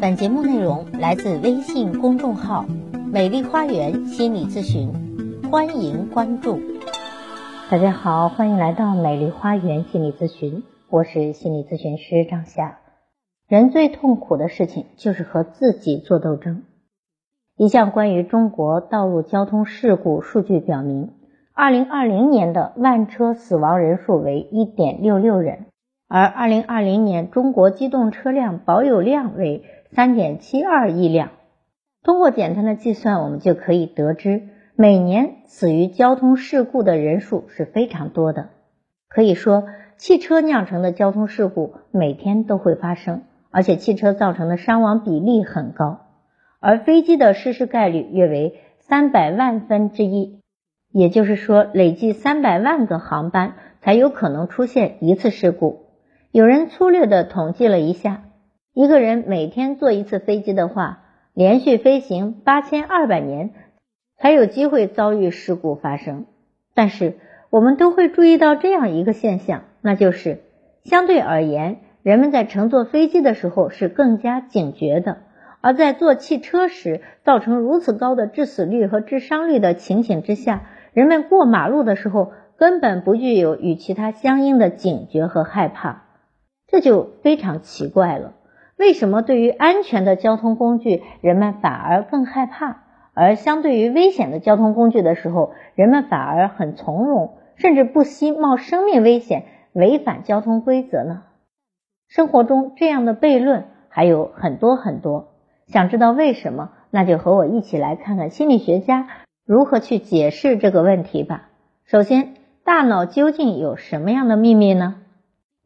本节目内容来自微信公众号“美丽花园心理咨询”，欢迎关注。大家好，欢迎来到美丽花园心理咨询，我是心理咨询师张霞。人最痛苦的事情就是和自己做斗争。一项关于中国道路交通事故数据表明，二零二零年的万车死亡人数为一点六六人，而二零二零年中国机动车辆保有量为。三点七二亿辆。通过简单的计算，我们就可以得知，每年死于交通事故的人数是非常多的。可以说，汽车酿成的交通事故每天都会发生，而且汽车造成的伤亡比例很高。而飞机的失事概率约为三百万分之一，也就是说，累计三百万个航班才有可能出现一次事故。有人粗略的统计了一下。一个人每天坐一次飞机的话，连续飞行八千二百年才有机会遭遇事故发生。但是我们都会注意到这样一个现象，那就是相对而言，人们在乘坐飞机的时候是更加警觉的；而在坐汽车时造成如此高的致死率和致伤率的情形之下，人们过马路的时候根本不具有与其他相应的警觉和害怕，这就非常奇怪了。为什么对于安全的交通工具，人们反而更害怕，而相对于危险的交通工具的时候，人们反而很从容，甚至不惜冒生命危险违反交通规则呢？生活中这样的悖论还有很多很多。想知道为什么，那就和我一起来看看心理学家如何去解释这个问题吧。首先，大脑究竟有什么样的秘密呢？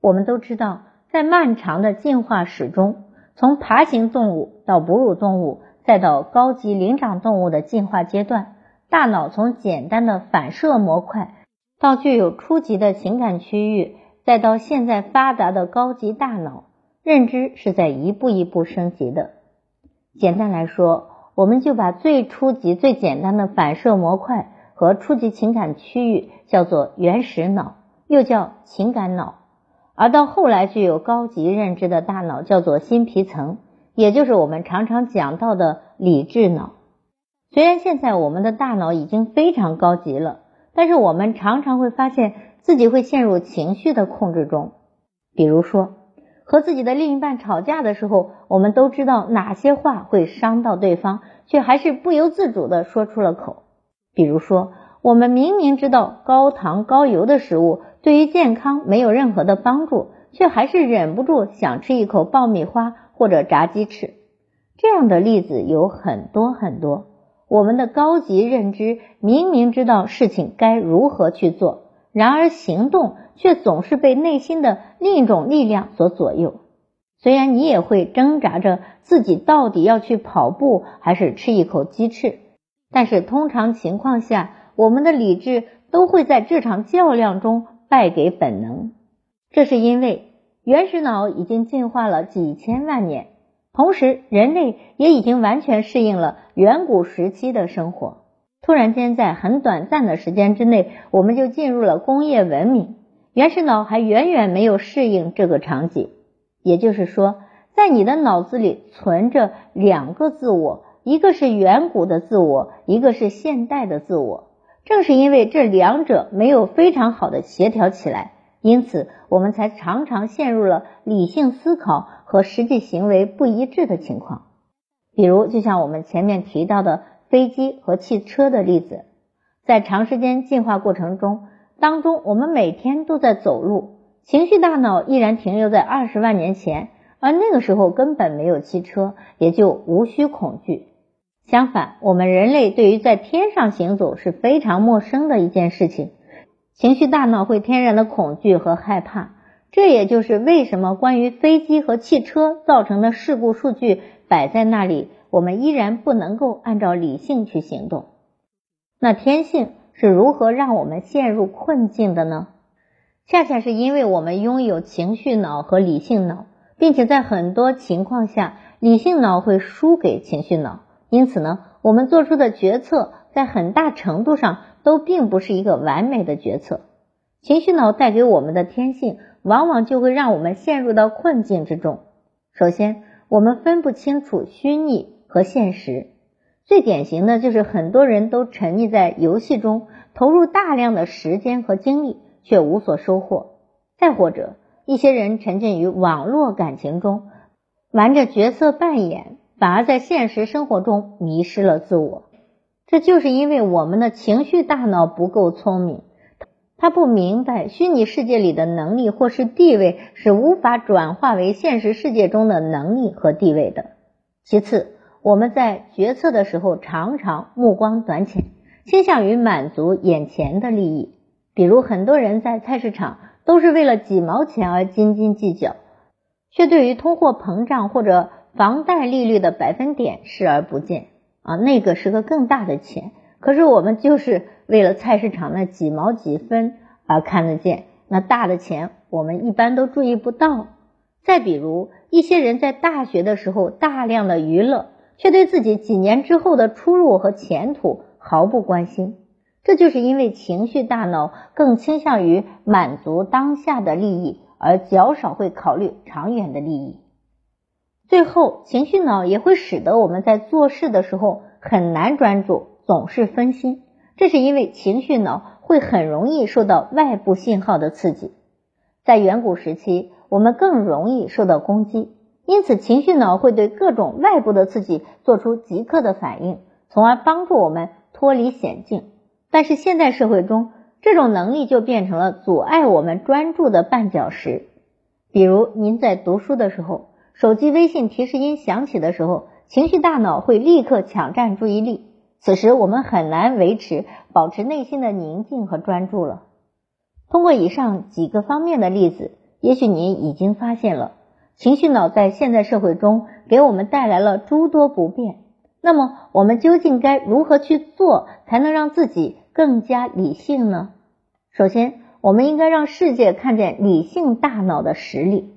我们都知道。在漫长的进化史中，从爬行动物到哺乳动物，再到高级灵长动物的进化阶段，大脑从简单的反射模块到具有初级的情感区域，再到现在发达的高级大脑，认知是在一步一步升级的。简单来说，我们就把最初级、最简单的反射模块和初级情感区域叫做原始脑，又叫情感脑。而到后来，具有高级认知的大脑叫做新皮层，也就是我们常常讲到的理智脑。虽然现在我们的大脑已经非常高级了，但是我们常常会发现自己会陷入情绪的控制中。比如说，和自己的另一半吵架的时候，我们都知道哪些话会伤到对方，却还是不由自主的说出了口。比如说，我们明明知道高糖高油的食物。对于健康没有任何的帮助，却还是忍不住想吃一口爆米花或者炸鸡翅。这样的例子有很多很多。我们的高级认知明明知道事情该如何去做，然而行动却总是被内心的另一种力量所左右。虽然你也会挣扎着自己到底要去跑步还是吃一口鸡翅，但是通常情况下，我们的理智都会在这场较量中。败给本能，这是因为原始脑已经进化了几千万年，同时人类也已经完全适应了远古时期的生活。突然间，在很短暂的时间之内，我们就进入了工业文明，原始脑还远远没有适应这个场景。也就是说，在你的脑子里存着两个自我，一个是远古的自我，一个是现代的自我。正是因为这两者没有非常好的协调起来，因此我们才常常陷入了理性思考和实际行为不一致的情况。比如，就像我们前面提到的飞机和汽车的例子，在长时间进化过程中当中，我们每天都在走路，情绪大脑依然停留在二十万年前，而那个时候根本没有汽车，也就无需恐惧。相反，我们人类对于在天上行走是非常陌生的一件事情，情绪大脑会天然的恐惧和害怕。这也就是为什么关于飞机和汽车造成的事故数据摆在那里，我们依然不能够按照理性去行动。那天性是如何让我们陷入困境的呢？恰恰是因为我们拥有情绪脑和理性脑，并且在很多情况下，理性脑会输给情绪脑。因此呢，我们做出的决策在很大程度上都并不是一个完美的决策。情绪脑带给我们的天性，往往就会让我们陷入到困境之中。首先，我们分不清楚虚拟和现实。最典型的就是很多人都沉溺在游戏中，投入大量的时间和精力，却无所收获。再或者，一些人沉浸于网络感情中，玩着角色扮演，反而在现实生活中迷失了自我。这就是因为我们的情绪大脑不够聪明，他不明白虚拟世界里的能力或是地位是无法转化为现实世界中的能力和地位的。其次，我们在决策的时候常常目光短浅，倾向于满足眼前的利益。比如，很多人在菜市场。都是为了几毛钱而斤斤计较，却对于通货膨胀或者房贷利率的百分点视而不见啊，那个是个更大的钱。可是我们就是为了菜市场那几毛几分而看得见，那大的钱我们一般都注意不到。再比如，一些人在大学的时候大量的娱乐，却对自己几年之后的出路和前途毫不关心。这就是因为情绪大脑更倾向于满足当下的利益，而较少会考虑长远的利益。最后，情绪脑也会使得我们在做事的时候很难专注，总是分心。这是因为情绪脑会很容易受到外部信号的刺激。在远古时期，我们更容易受到攻击，因此情绪脑会对各种外部的刺激做出即刻的反应，从而帮助我们脱离险境。但是现代社会中，这种能力就变成了阻碍我们专注的绊脚石。比如，您在读书的时候，手机微信提示音响起的时候，情绪大脑会立刻抢占注意力，此时我们很难维持保持内心的宁静和专注了。通过以上几个方面的例子，也许您已经发现了，情绪脑在现代社会中给我们带来了诸多不便。那么，我们究竟该如何去做，才能让自己？更加理性呢？首先，我们应该让世界看见理性大脑的实力。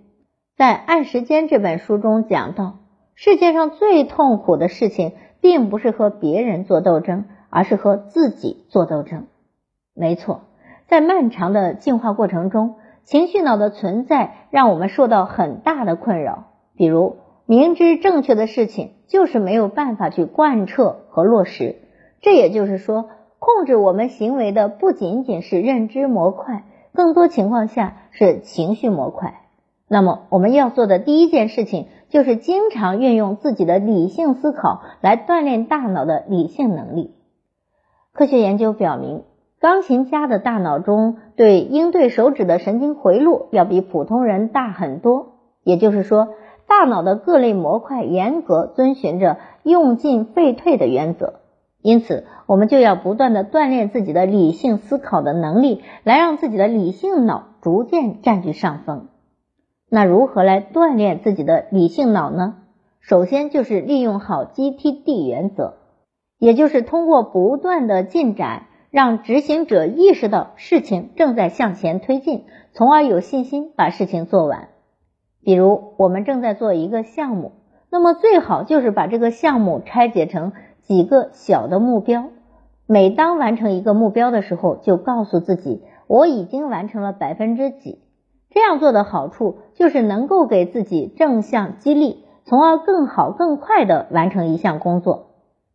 在《按时间》这本书中讲到，世界上最痛苦的事情，并不是和别人做斗争，而是和自己做斗争。没错，在漫长的进化过程中，情绪脑的存在让我们受到很大的困扰。比如，明知正确的事情，就是没有办法去贯彻和落实。这也就是说。控制我们行为的不仅仅是认知模块，更多情况下是情绪模块。那么我们要做的第一件事情，就是经常运用自己的理性思考来锻炼大脑的理性能力。科学研究表明，钢琴家的大脑中对应对手指的神经回路要比普通人大很多。也就是说，大脑的各类模块严格遵循着用进废退的原则。因此，我们就要不断的锻炼自己的理性思考的能力，来让自己的理性脑逐渐占据上风。那如何来锻炼自己的理性脑呢？首先就是利用好 GTD 原则，也就是通过不断的进展，让执行者意识到事情正在向前推进，从而有信心把事情做完。比如，我们正在做一个项目，那么最好就是把这个项目拆解成。几个小的目标，每当完成一个目标的时候，就告诉自己我已经完成了百分之几。这样做的好处就是能够给自己正向激励，从而更好更快的完成一项工作。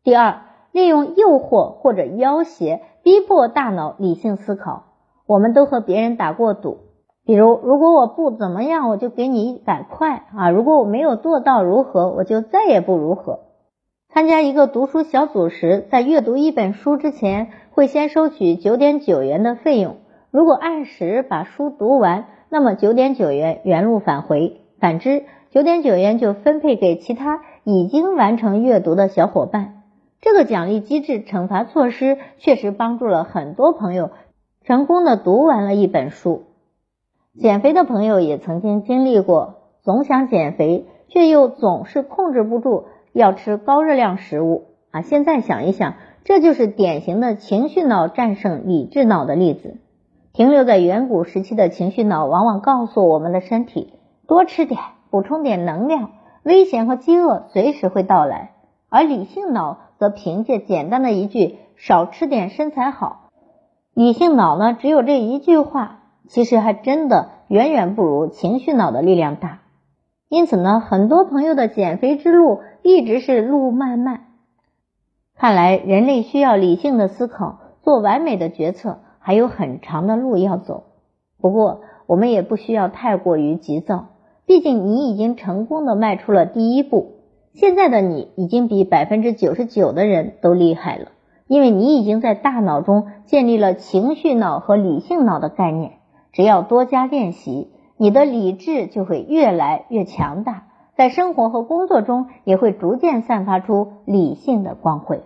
第二，利用诱惑或者要挟逼迫大脑理性思考。我们都和别人打过赌，比如如果我不怎么样，我就给你一百块啊；如果我没有做到如何，我就再也不如何。参加一个读书小组时，在阅读一本书之前，会先收取九点九元的费用。如果按时把书读完，那么九点九元原路返回；反之，九点九元就分配给其他已经完成阅读的小伙伴。这个奖励机制惩罚措施确实帮助了很多朋友成功的读完了一本书。减肥的朋友也曾经经历过，总想减肥，却又总是控制不住。要吃高热量食物啊！现在想一想，这就是典型的情绪脑战胜理智脑的例子。停留在远古时期的情绪脑，往往告诉我们的身体多吃点，补充点能量，危险和饥饿随时会到来；而理性脑则凭借简单的一句“少吃点，身材好”，理性脑呢，只有这一句话，其实还真的远远不如情绪脑的力量大。因此呢，很多朋友的减肥之路一直是路漫漫。看来人类需要理性的思考，做完美的决策，还有很长的路要走。不过，我们也不需要太过于急躁，毕竟你已经成功的迈出了第一步。现在的你已经比百分之九十九的人都厉害了，因为你已经在大脑中建立了情绪脑和理性脑的概念。只要多加练习，你的理智就会越来越强大，在生活和工作中也会逐渐散发出理性的光辉。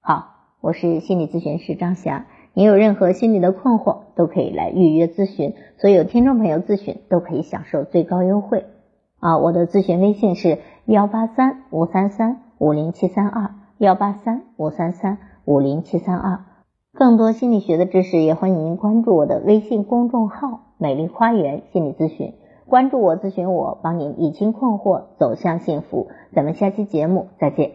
好，我是心理咨询师张霞。你有任何心理的困惑，都可以来预约咨询。所有听众朋友咨询都可以享受最高优惠啊！我的咨询微信是幺八三五三三五零七三二幺八三五三三五零七三二。更多心理学的知识，也欢迎您关注我的微信公众号“美丽花园心理咨询”。关注我，咨询我，帮您理清困惑，走向幸福。咱们下期节目再见。